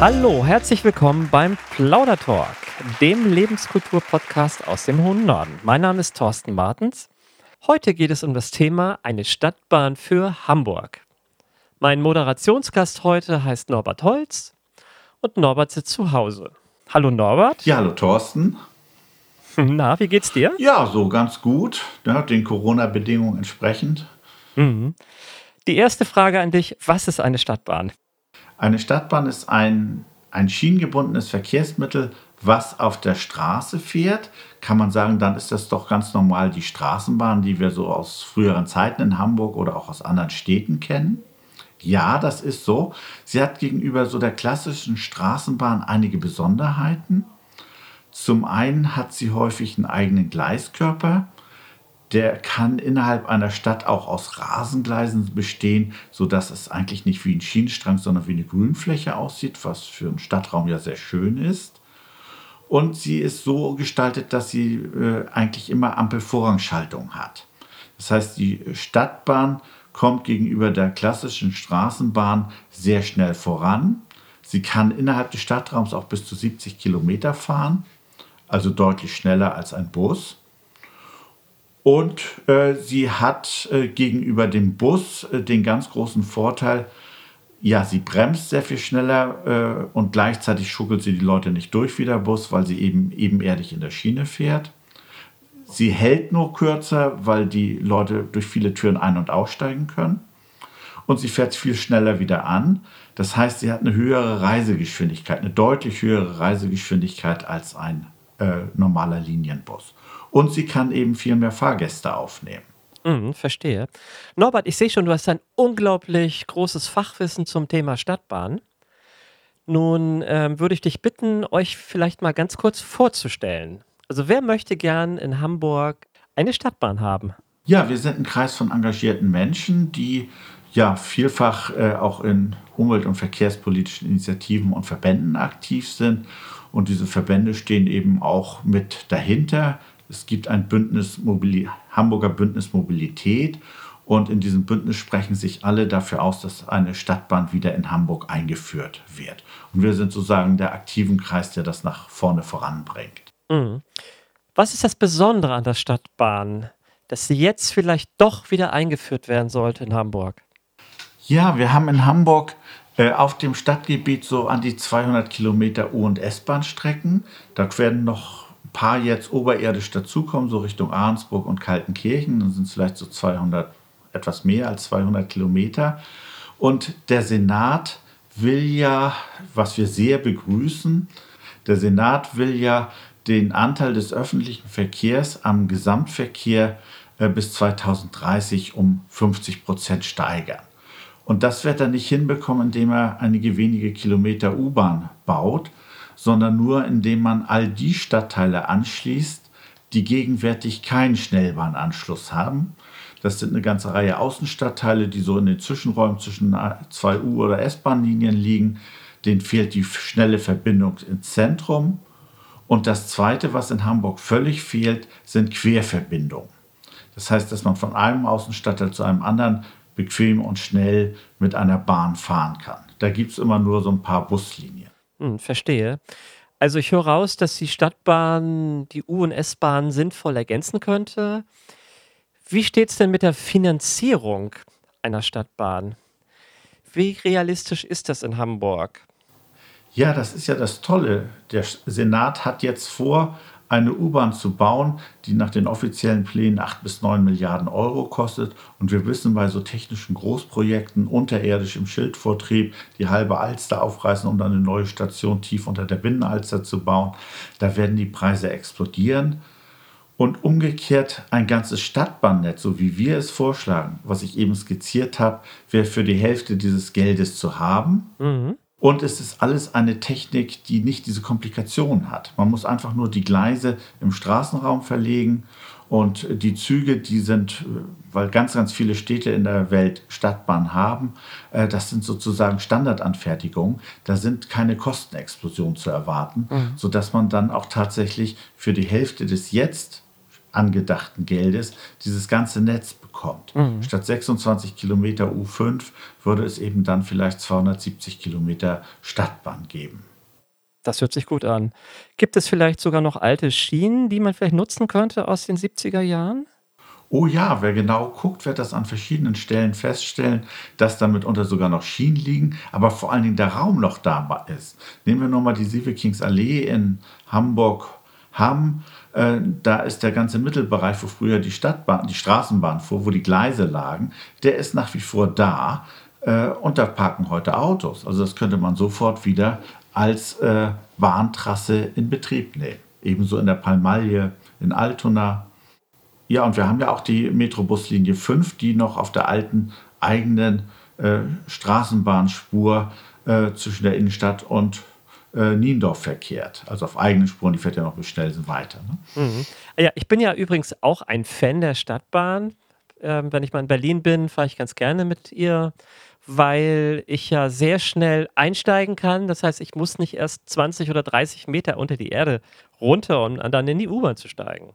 Hallo, herzlich willkommen beim Plaudertalk, dem Lebenskultur-Podcast aus dem hohen Norden. Mein Name ist Thorsten Martens. Heute geht es um das Thema eine Stadtbahn für Hamburg. Mein Moderationsgast heute heißt Norbert Holz und Norbert sitzt zu Hause. Hallo Norbert. Ja, hallo Thorsten. Na, wie geht's dir? Ja, so ganz gut, ja, den Corona-Bedingungen entsprechend. Mhm. Die erste Frage an dich, was ist eine Stadtbahn? Eine Stadtbahn ist ein, ein schienengebundenes Verkehrsmittel, was auf der Straße fährt. Kann man sagen, dann ist das doch ganz normal die Straßenbahn, die wir so aus früheren Zeiten in Hamburg oder auch aus anderen Städten kennen. Ja, das ist so. Sie hat gegenüber so der klassischen Straßenbahn einige Besonderheiten. Zum einen hat sie häufig einen eigenen Gleiskörper. Der kann innerhalb einer Stadt auch aus Rasengleisen bestehen, sodass es eigentlich nicht wie ein Schienenstrang, sondern wie eine Grünfläche aussieht, was für einen Stadtraum ja sehr schön ist. Und sie ist so gestaltet, dass sie äh, eigentlich immer Ampelvorrangschaltung hat. Das heißt, die Stadtbahn kommt gegenüber der klassischen Straßenbahn sehr schnell voran. Sie kann innerhalb des Stadtraums auch bis zu 70 Kilometer fahren also deutlich schneller als ein Bus. Und äh, sie hat äh, gegenüber dem Bus äh, den ganz großen Vorteil, ja, sie bremst sehr viel schneller äh, und gleichzeitig schuckelt sie die Leute nicht durch wie der Bus, weil sie eben ebenerdig in der Schiene fährt. Sie hält nur kürzer, weil die Leute durch viele Türen ein- und aussteigen können. Und sie fährt viel schneller wieder an. Das heißt, sie hat eine höhere Reisegeschwindigkeit, eine deutlich höhere Reisegeschwindigkeit als ein äh, normaler Linienbus. Und sie kann eben viel mehr Fahrgäste aufnehmen. Mhm, verstehe. Norbert, ich sehe schon, du hast ein unglaublich großes Fachwissen zum Thema Stadtbahn. Nun ähm, würde ich dich bitten, euch vielleicht mal ganz kurz vorzustellen. Also wer möchte gern in Hamburg eine Stadtbahn haben? Ja, wir sind ein Kreis von engagierten Menschen, die ja vielfach äh, auch in umwelt- und verkehrspolitischen Initiativen und Verbänden aktiv sind und diese Verbände stehen eben auch mit dahinter. Es gibt ein Bündnis Mobili Hamburger Bündnis Mobilität und in diesem Bündnis sprechen sich alle dafür aus, dass eine Stadtbahn wieder in Hamburg eingeführt wird. Und wir sind sozusagen der aktiven Kreis, der das nach vorne voranbringt. Mhm. Was ist das Besondere an der Stadtbahn, dass sie jetzt vielleicht doch wieder eingeführt werden sollte in Hamburg? Ja, wir haben in Hamburg äh, auf dem Stadtgebiet so an die 200 Kilometer U- und S-Bahn-Strecken. Da werden noch paar jetzt oberirdisch dazukommen, so Richtung Ahrensburg und Kaltenkirchen. Dann sind es vielleicht so 200, etwas mehr als 200 Kilometer. Und der Senat will ja, was wir sehr begrüßen, der Senat will ja den Anteil des öffentlichen Verkehrs am Gesamtverkehr äh, bis 2030 um 50 Prozent steigern. Und das wird er nicht hinbekommen, indem er einige wenige Kilometer U-Bahn baut, sondern nur indem man all die Stadtteile anschließt, die gegenwärtig keinen Schnellbahnanschluss haben. Das sind eine ganze Reihe Außenstadtteile, die so in den Zwischenräumen zwischen zwei U- oder S-Bahn-Linien liegen. Denen fehlt die schnelle Verbindung ins Zentrum. Und das Zweite, was in Hamburg völlig fehlt, sind Querverbindungen. Das heißt, dass man von einem Außenstadtteil zu einem anderen bequem und schnell mit einer Bahn fahren kann. Da gibt es immer nur so ein paar Buslinien. Hm, verstehe. Also ich höre raus, dass die Stadtbahn die U- und S-Bahn sinnvoll ergänzen könnte. Wie steht es denn mit der Finanzierung einer Stadtbahn? Wie realistisch ist das in Hamburg? Ja, das ist ja das Tolle. Der Senat hat jetzt vor, eine U-Bahn zu bauen, die nach den offiziellen Plänen 8 bis 9 Milliarden Euro kostet. Und wir wissen bei so technischen Großprojekten unterirdisch im Schildvortrieb die halbe Alster aufreißen, um dann eine neue Station tief unter der Binnenalster zu bauen, da werden die Preise explodieren. Und umgekehrt ein ganzes Stadtbahnnetz, so wie wir es vorschlagen, was ich eben skizziert habe, wäre für die Hälfte dieses Geldes zu haben. Mhm. Und es ist alles eine Technik, die nicht diese Komplikationen hat. Man muss einfach nur die Gleise im Straßenraum verlegen und die Züge, die sind, weil ganz, ganz viele Städte in der Welt Stadtbahn haben, äh, das sind sozusagen Standardanfertigungen. Da sind keine Kostenexplosionen zu erwarten, mhm. sodass man dann auch tatsächlich für die Hälfte des jetzt angedachten Geldes dieses ganze Netz bekommt. Mhm. Statt 26 Kilometer U5 würde es eben dann vielleicht 270 Kilometer Stadtbahn geben. Das hört sich gut an. Gibt es vielleicht sogar noch alte Schienen, die man vielleicht nutzen könnte aus den 70er Jahren? Oh ja, wer genau guckt, wird das an verschiedenen Stellen feststellen, dass da mitunter sogar noch Schienen liegen, aber vor allen Dingen der Raum noch da ist. Nehmen wir nochmal die Sieveking-Allee in Hamburg-Hamm. Äh, da ist der ganze Mittelbereich, wo früher die Stadtbahn, die Straßenbahn fuhr, wo die Gleise lagen, der ist nach wie vor da. Äh, und da parken heute Autos. Also das könnte man sofort wieder als äh, Bahntrasse in Betrieb nehmen. Ebenso in der Palmalie, in Altona. Ja, und wir haben ja auch die Metrobuslinie 5, die noch auf der alten eigenen äh, Straßenbahnspur äh, zwischen der Innenstadt und äh, Niendorf verkehrt. Also auf eigenen Spuren, die fährt ja noch bis Stelsen weiter. Ne? Mhm. Ja, ich bin ja übrigens auch ein Fan der Stadtbahn. Ähm, wenn ich mal in Berlin bin, fahre ich ganz gerne mit ihr weil ich ja sehr schnell einsteigen kann. Das heißt, ich muss nicht erst 20 oder 30 Meter unter die Erde runter, um dann in die U-Bahn zu steigen.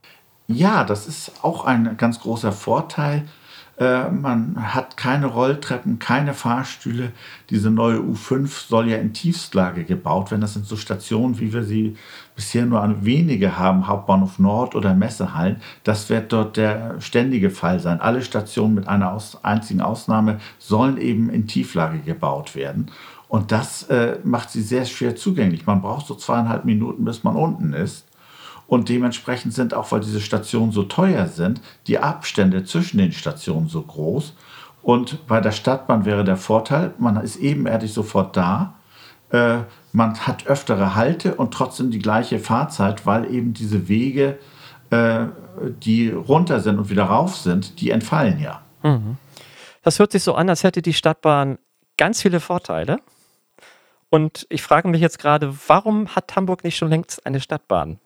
Ja, das ist auch ein ganz großer Vorteil. Äh, man hat keine Rolltreppen, keine Fahrstühle. Diese neue U5 soll ja in Tiefstlage gebaut werden. Das sind so Stationen, wie wir sie bisher nur an wenige haben, Hauptbahnhof Nord oder Messehallen. Das wird dort der ständige Fall sein. Alle Stationen mit einer aus, einzigen Ausnahme sollen eben in Tieflage gebaut werden. Und das äh, macht sie sehr schwer zugänglich. Man braucht so zweieinhalb Minuten, bis man unten ist. Und dementsprechend sind auch, weil diese Stationen so teuer sind, die Abstände zwischen den Stationen so groß. Und bei der Stadtbahn wäre der Vorteil, man ist ebenerdig sofort da. Äh, man hat öftere Halte und trotzdem die gleiche Fahrzeit, weil eben diese Wege, äh, die runter sind und wieder rauf sind, die entfallen ja. Mhm. Das hört sich so an, als hätte die Stadtbahn ganz viele Vorteile. Und ich frage mich jetzt gerade, warum hat Hamburg nicht schon längst eine Stadtbahn?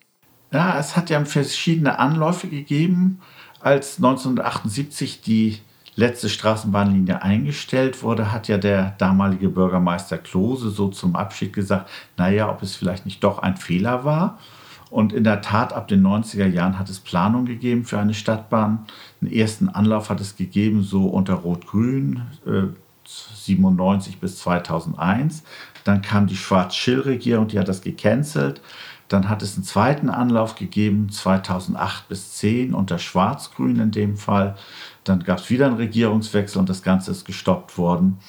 Ja, es hat ja verschiedene Anläufe gegeben, als 1978 die letzte Straßenbahnlinie eingestellt wurde, hat ja der damalige Bürgermeister Klose so zum Abschied gesagt, naja, ob es vielleicht nicht doch ein Fehler war. Und in der Tat, ab den 90er Jahren hat es Planung gegeben für eine Stadtbahn. Den ersten Anlauf hat es gegeben, so unter Rot-Grün, äh, 97 bis 2001. Dann kam die Schwarz-Schill-Regierung, die hat das gecancelt. Dann hat es einen zweiten Anlauf gegeben, 2008 bis 10 unter Schwarz-Grün in dem Fall. Dann gab es wieder einen Regierungswechsel und das Ganze ist gestoppt worden.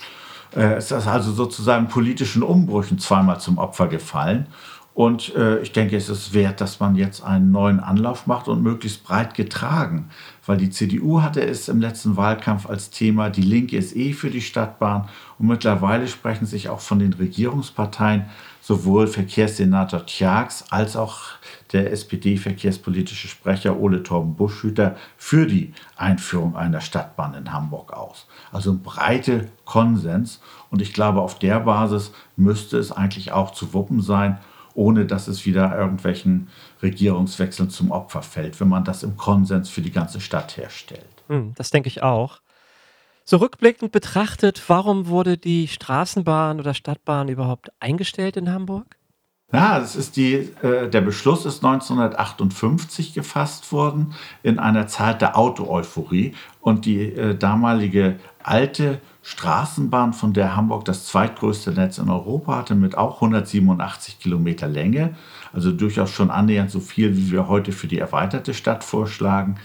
Äh, es ist also sozusagen politischen Umbrüchen zweimal zum Opfer gefallen. Und äh, ich denke, es ist wert, dass man jetzt einen neuen Anlauf macht und möglichst breit getragen. Weil die CDU hatte es im letzten Wahlkampf als Thema, die Linke ist eh für die Stadtbahn. Und mittlerweile sprechen sich auch von den Regierungsparteien sowohl Verkehrssenator Tjax als auch der SPD-verkehrspolitische Sprecher Ole Torben Buschhüter für die Einführung einer Stadtbahn in Hamburg aus. Also ein breiter Konsens. Und ich glaube, auf der Basis müsste es eigentlich auch zu wuppen sein, ohne dass es wieder irgendwelchen Regierungswechseln zum Opfer fällt, wenn man das im Konsens für die ganze Stadt herstellt. Hm, das denke ich auch. So rückblickend betrachtet, warum wurde die Straßenbahn oder Stadtbahn überhaupt eingestellt in Hamburg? Ja, das ist die, äh, der Beschluss ist 1958 gefasst worden in einer Zeit der Auto-Euphorie und die äh, damalige alte Straßenbahn, von der Hamburg das zweitgrößte Netz in Europa hatte, mit auch 187 Kilometer Länge, also durchaus schon annähernd so viel, wie wir heute für die erweiterte Stadt vorschlagen.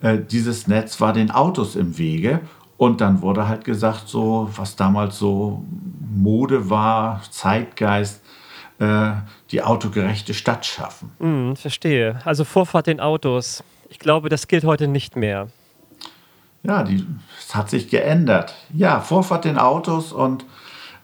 Äh, dieses Netz war den Autos im Wege und dann wurde halt gesagt, so was damals so Mode war, Zeitgeist, äh, die autogerechte Stadt schaffen. Mm, verstehe. Also Vorfahrt den Autos. Ich glaube, das gilt heute nicht mehr. Ja, es hat sich geändert. Ja, Vorfahrt den Autos und,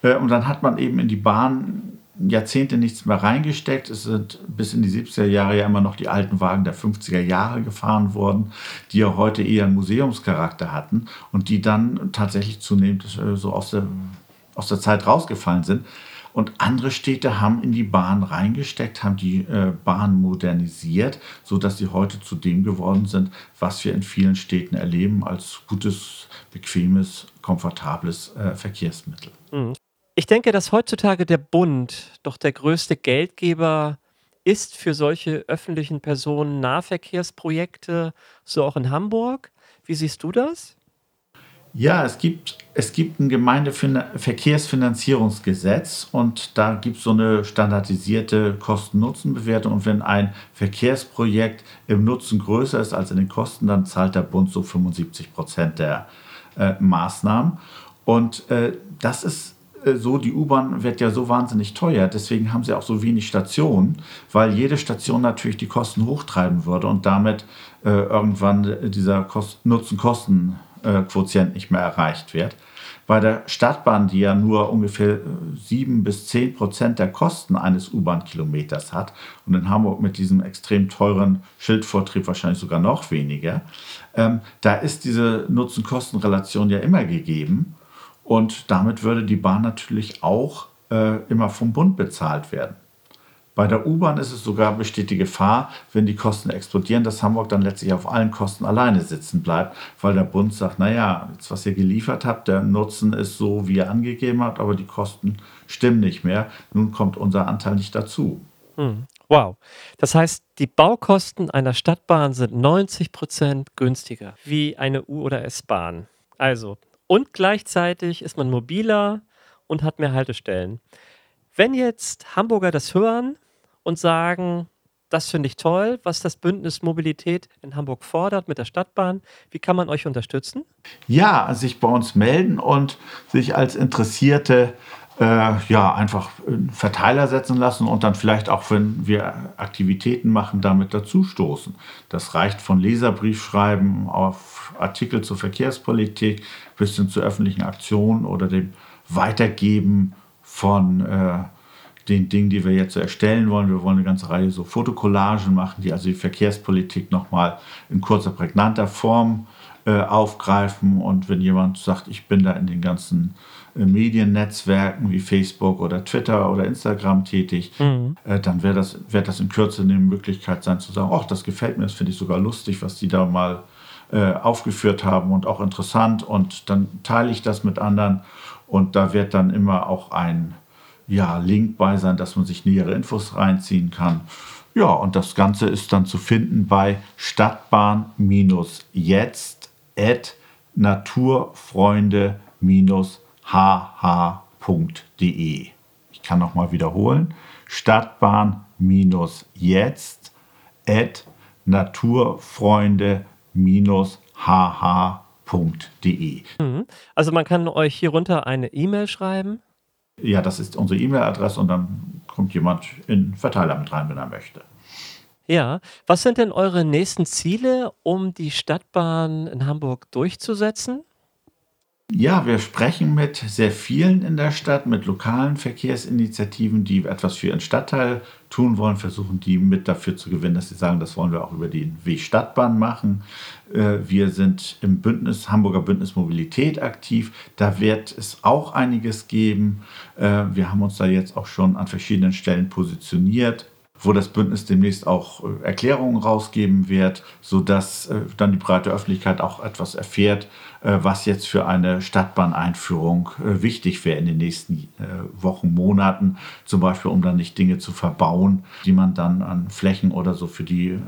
äh, und dann hat man eben in die Bahn Jahrzehnte nichts mehr reingesteckt. Es sind bis in die 70er Jahre ja immer noch die alten Wagen der 50er Jahre gefahren worden, die ja heute eher einen Museumscharakter hatten und die dann tatsächlich zunehmend äh, so aus der, aus der Zeit rausgefallen sind. Und andere Städte haben in die Bahn reingesteckt, haben die äh, Bahn modernisiert, sodass sie heute zu dem geworden sind, was wir in vielen Städten erleben als gutes, bequemes, komfortables äh, Verkehrsmittel. Ich denke, dass heutzutage der Bund doch der größte Geldgeber ist für solche öffentlichen Personennahverkehrsprojekte, so auch in Hamburg. Wie siehst du das? Ja, es gibt, es gibt ein Gemeindeverkehrsfinanzierungsgesetz und da gibt es so eine standardisierte Kosten-Nutzen-Bewertung. Und wenn ein Verkehrsprojekt im Nutzen größer ist als in den Kosten, dann zahlt der Bund so 75 Prozent der äh, Maßnahmen. Und äh, das ist so, die U-Bahn wird ja so wahnsinnig teuer, deswegen haben sie auch so wenig Stationen, weil jede Station natürlich die Kosten hochtreiben würde und damit äh, irgendwann dieser Nutzen-Kosten-Quotient nicht mehr erreicht wird. Bei der Stadtbahn, die ja nur ungefähr 7 bis 10 Prozent der Kosten eines U-Bahn-Kilometers hat und in Hamburg mit diesem extrem teuren Schildvortrieb wahrscheinlich sogar noch weniger, ähm, da ist diese Nutzen-Kosten-Relation ja immer gegeben. Und damit würde die Bahn natürlich auch äh, immer vom Bund bezahlt werden. Bei der U-Bahn ist es sogar besteht die Gefahr, wenn die Kosten explodieren, dass Hamburg dann letztlich auf allen Kosten alleine sitzen bleibt, weil der Bund sagt, naja, jetzt was ihr geliefert habt, der Nutzen ist so, wie ihr angegeben habt, aber die Kosten stimmen nicht mehr. Nun kommt unser Anteil nicht dazu. Hm. Wow. Das heißt, die Baukosten einer Stadtbahn sind 90 Prozent günstiger wie eine U- oder S-Bahn. Also und gleichzeitig ist man mobiler und hat mehr Haltestellen. Wenn jetzt Hamburger das hören und sagen, das finde ich toll, was das Bündnis Mobilität in Hamburg fordert mit der Stadtbahn. Wie kann man euch unterstützen? Ja, sich bei uns melden und sich als Interessierte äh, ja, einfach Verteiler setzen lassen und dann vielleicht auch, wenn wir Aktivitäten machen, damit dazustoßen. Das reicht von Leserbrief schreiben auf Artikel zur Verkehrspolitik bis hin zu öffentlichen Aktionen oder dem Weitergeben von äh, den Dingen, die wir jetzt erstellen wollen. Wir wollen eine ganze Reihe so Fotokollagen machen, die also die Verkehrspolitik nochmal in kurzer, prägnanter Form äh, aufgreifen. Und wenn jemand sagt, ich bin da in den ganzen äh, Mediennetzwerken wie Facebook oder Twitter oder Instagram tätig, mhm. äh, dann wäre das, wär das in Kürze eine Möglichkeit sein zu sagen, ach, das gefällt mir, das finde ich sogar lustig, was die da mal aufgeführt haben und auch interessant. Und dann teile ich das mit anderen und da wird dann immer auch ein ja, Link bei sein, dass man sich nähere Infos reinziehen kann. Ja, und das Ganze ist dann zu finden bei Stadtbahn-jetzt at naturfreunde-hh.de. Ich kann nochmal wiederholen. Stadtbahn-jetzt at naturfreunde-hh.de. Mhm. Also man kann euch hier runter eine E-Mail schreiben. Ja, das ist unsere E-Mail-Adresse und dann kommt jemand in Verteiler mit rein, wenn er möchte. Ja, was sind denn eure nächsten Ziele, um die Stadtbahn in Hamburg durchzusetzen? Ja, wir sprechen mit sehr vielen in der Stadt, mit lokalen Verkehrsinitiativen, die etwas für ihren Stadtteil tun wollen, versuchen die mit dafür zu gewinnen, dass sie sagen, das wollen wir auch über den Weg Stadtbahn machen. Äh, wir sind im Bündnis, Hamburger Bündnis Mobilität aktiv. Da wird es auch einiges geben. Äh, wir haben uns da jetzt auch schon an verschiedenen Stellen positioniert wo das Bündnis demnächst auch äh, Erklärungen rausgeben wird, sodass äh, dann die breite Öffentlichkeit auch etwas erfährt, äh, was jetzt für eine Stadtbahneinführung wichtig wäre in den nächsten Wochen, Monaten, zum Beispiel um dann nicht Dinge zu verbauen, die man dann an Flächen oder so für die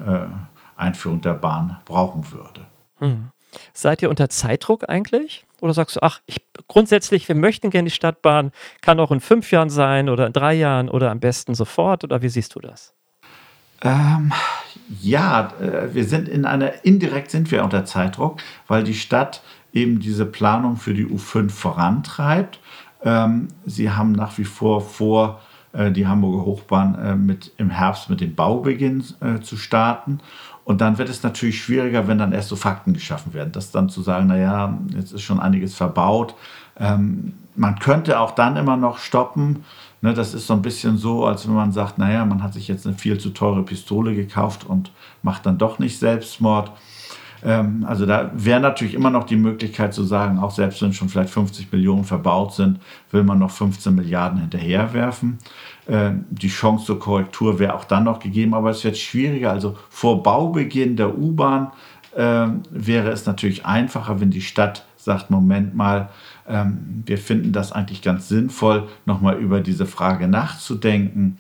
Einführung der Bahn brauchen würde. Hm. Seid ihr unter Zeitdruck eigentlich? Oder sagst du, ach, ich, grundsätzlich, wir möchten gerne die Stadtbahn, kann auch in fünf Jahren sein oder in drei Jahren oder am besten sofort? Oder wie siehst du das? Ähm, ja, äh, wir sind in einer, indirekt sind wir unter Zeitdruck, weil die Stadt eben diese Planung für die U5 vorantreibt. Ähm, sie haben nach wie vor vor, äh, die Hamburger Hochbahn äh, mit, im Herbst mit dem Baubeginn zu starten. Und dann wird es natürlich schwieriger, wenn dann erst so Fakten geschaffen werden. Das dann zu sagen, naja, jetzt ist schon einiges verbaut. Ähm, man könnte auch dann immer noch stoppen. Ne, das ist so ein bisschen so, als wenn man sagt, naja, man hat sich jetzt eine viel zu teure Pistole gekauft und macht dann doch nicht Selbstmord. Ähm, also da wäre natürlich immer noch die Möglichkeit zu sagen, auch selbst wenn schon vielleicht 50 Millionen verbaut sind, will man noch 15 Milliarden hinterherwerfen. Äh, die Chance zur Korrektur wäre auch dann noch gegeben, aber es wird schwieriger. Also vor Baubeginn der U-Bahn äh, wäre es natürlich einfacher, wenn die Stadt sagt, Moment mal, ähm, wir finden das eigentlich ganz sinnvoll, nochmal über diese Frage nachzudenken.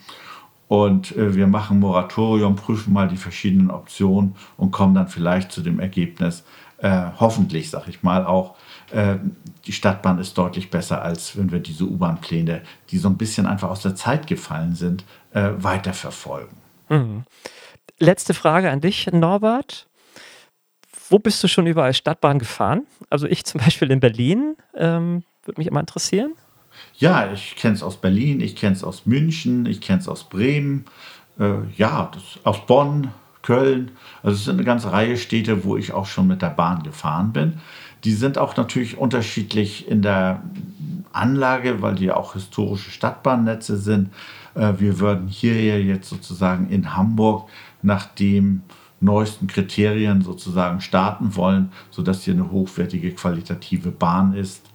und äh, wir machen Moratorium, prüfen mal die verschiedenen Optionen und kommen dann vielleicht zu dem Ergebnis, äh, hoffentlich, sag ich mal, auch, die Stadtbahn ist deutlich besser, als wenn wir diese U-Bahn-Pläne, die so ein bisschen einfach aus der Zeit gefallen sind, äh, weiterverfolgen. Mhm. Letzte Frage an dich, Norbert. Wo bist du schon überall Stadtbahn gefahren? Also ich zum Beispiel in Berlin, ähm, würde mich immer interessieren. Ja, ich kenne es aus Berlin, ich kenne es aus München, ich kenne es aus Bremen, äh, ja, das, aus Bonn, Köln. Also es sind eine ganze Reihe Städte, wo ich auch schon mit der Bahn gefahren bin. Die sind auch natürlich unterschiedlich in der Anlage, weil die ja auch historische Stadtbahnnetze sind. Äh, wir würden hier jetzt sozusagen in Hamburg nach den neuesten Kriterien sozusagen starten wollen, sodass hier eine hochwertige qualitative Bahn ist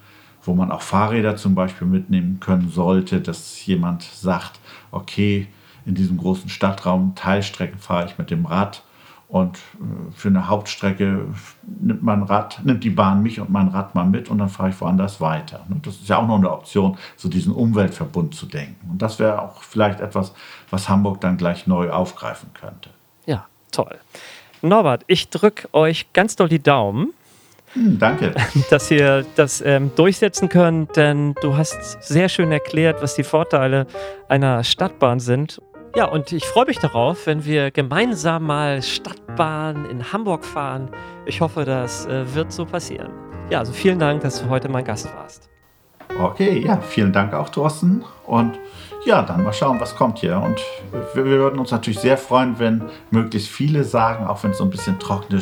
wo man auch Fahrräder zum Beispiel mitnehmen können sollte, dass jemand sagt, okay, in diesem großen Stadtraum Teilstrecken fahre ich mit dem Rad und äh, für eine Hauptstrecke nimmt mein Rad, nimmt die Bahn mich und mein Rad mal mit und dann fahre ich woanders weiter. Das ist ja auch noch eine Option, so diesen Umweltverbund zu denken. Und das wäre auch vielleicht etwas, was Hamburg dann gleich neu aufgreifen könnte. Ja, toll. Norbert, ich drücke euch ganz doll die Daumen hm, danke. Dass ihr das ähm, durchsetzen könnt, denn du hast sehr schön erklärt, was die Vorteile einer Stadtbahn sind. Ja, und ich freue mich darauf, wenn wir gemeinsam mal Stadtbahn in Hamburg fahren. Ich hoffe, das äh, wird so passieren. Ja, also vielen Dank, dass du heute mein Gast warst. Okay, ja, vielen Dank auch, Thorsten. Und ja, dann mal schauen, was kommt hier. Und wir, wir würden uns natürlich sehr freuen, wenn möglichst viele sagen, auch wenn es so ein bisschen trocken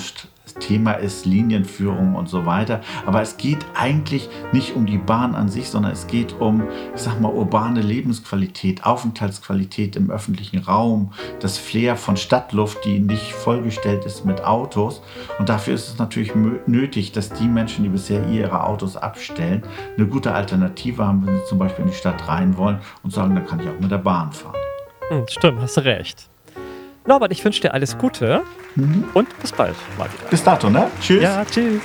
ist, Thema ist Linienführung und so weiter. Aber es geht eigentlich nicht um die Bahn an sich, sondern es geht um, ich sag mal, urbane Lebensqualität, Aufenthaltsqualität im öffentlichen Raum, das Flair von Stadtluft, die nicht vollgestellt ist mit Autos. Und dafür ist es natürlich nötig, dass die Menschen, die bisher ihre Autos abstellen, eine gute Alternative haben, wenn sie zum Beispiel in die Stadt rein wollen und sagen, dann kann ich auch mit der Bahn fahren. Hm, stimmt, hast recht. Norbert, ich wünsche dir alles Gute mhm. und bis bald mal wieder. Bis dato, ne? Tschüss. Ja, tschüss.